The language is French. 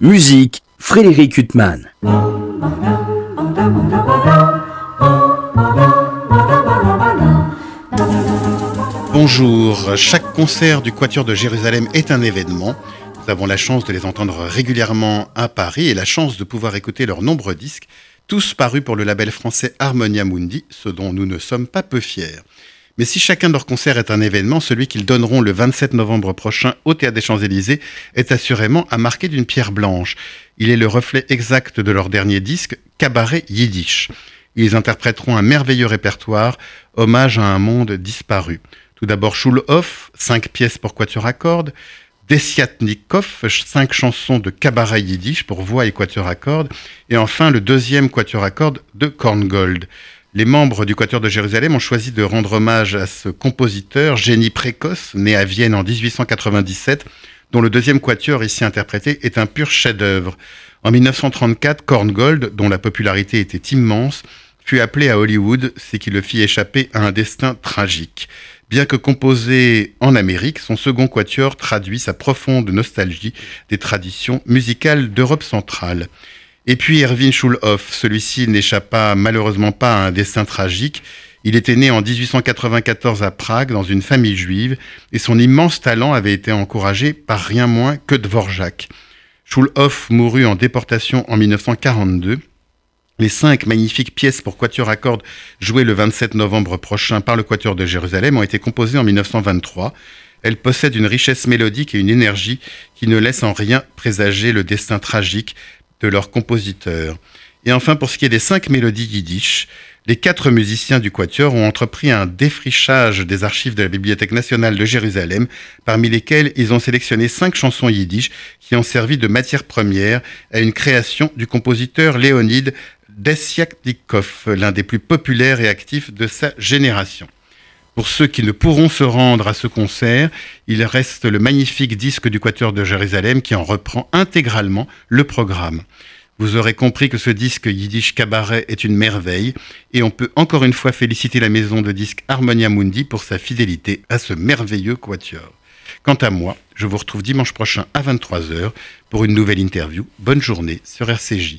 Musique, Frédéric Huttman. Bonjour, chaque concert du Quatuor de Jérusalem est un événement. Nous avons la chance de les entendre régulièrement à Paris et la chance de pouvoir écouter leurs nombreux disques, tous parus pour le label français Harmonia Mundi, ce dont nous ne sommes pas peu fiers. Mais si chacun de leurs concerts est un événement, celui qu'ils donneront le 27 novembre prochain au Théâtre des Champs-Élysées est assurément à marquer d'une pierre blanche. Il est le reflet exact de leur dernier disque, Cabaret Yiddish. Ils interpréteront un merveilleux répertoire, hommage à un monde disparu. Tout d'abord Schulhoff, cinq pièces pour quatuor à cordes, Desiatnikov, cinq chansons de cabaret yiddish pour voix et quatuor à cordes, et enfin le deuxième quatuor à cordes de Korngold. Les membres du Quatuor de Jérusalem ont choisi de rendre hommage à ce compositeur, génie précoce, né à Vienne en 1897, dont le deuxième quatuor ici interprété est un pur chef-d'œuvre. En 1934, Korngold, dont la popularité était immense, fut appelé à Hollywood, ce qui le fit échapper à un destin tragique. Bien que composé en Amérique, son second quatuor traduit sa profonde nostalgie des traditions musicales d'Europe centrale. Et puis Erwin Schulhoff, celui-ci n'échappa malheureusement pas à un destin tragique. Il était né en 1894 à Prague dans une famille juive et son immense talent avait été encouragé par rien moins que Dvorak. Schulhoff mourut en déportation en 1942. Les cinq magnifiques pièces pour quatuor à cordes jouées le 27 novembre prochain par le Quatuor de Jérusalem ont été composées en 1923. Elles possèdent une richesse mélodique et une énergie qui ne laissent en rien présager le destin tragique de leur compositeur. Et enfin, pour ce qui est des cinq mélodies yiddish, les quatre musiciens du Quatuor ont entrepris un défrichage des archives de la Bibliothèque nationale de Jérusalem, parmi lesquelles ils ont sélectionné cinq chansons yiddish qui ont servi de matière première à une création du compositeur Léonide Desyaknikov, l'un des plus populaires et actifs de sa génération. Pour ceux qui ne pourront se rendre à ce concert, il reste le magnifique disque du Quatuor de Jérusalem qui en reprend intégralement le programme. Vous aurez compris que ce disque Yiddish Cabaret est une merveille et on peut encore une fois féliciter la maison de disques Harmonia Mundi pour sa fidélité à ce merveilleux quatuor. Quant à moi, je vous retrouve dimanche prochain à 23h pour une nouvelle interview. Bonne journée sur RCJ.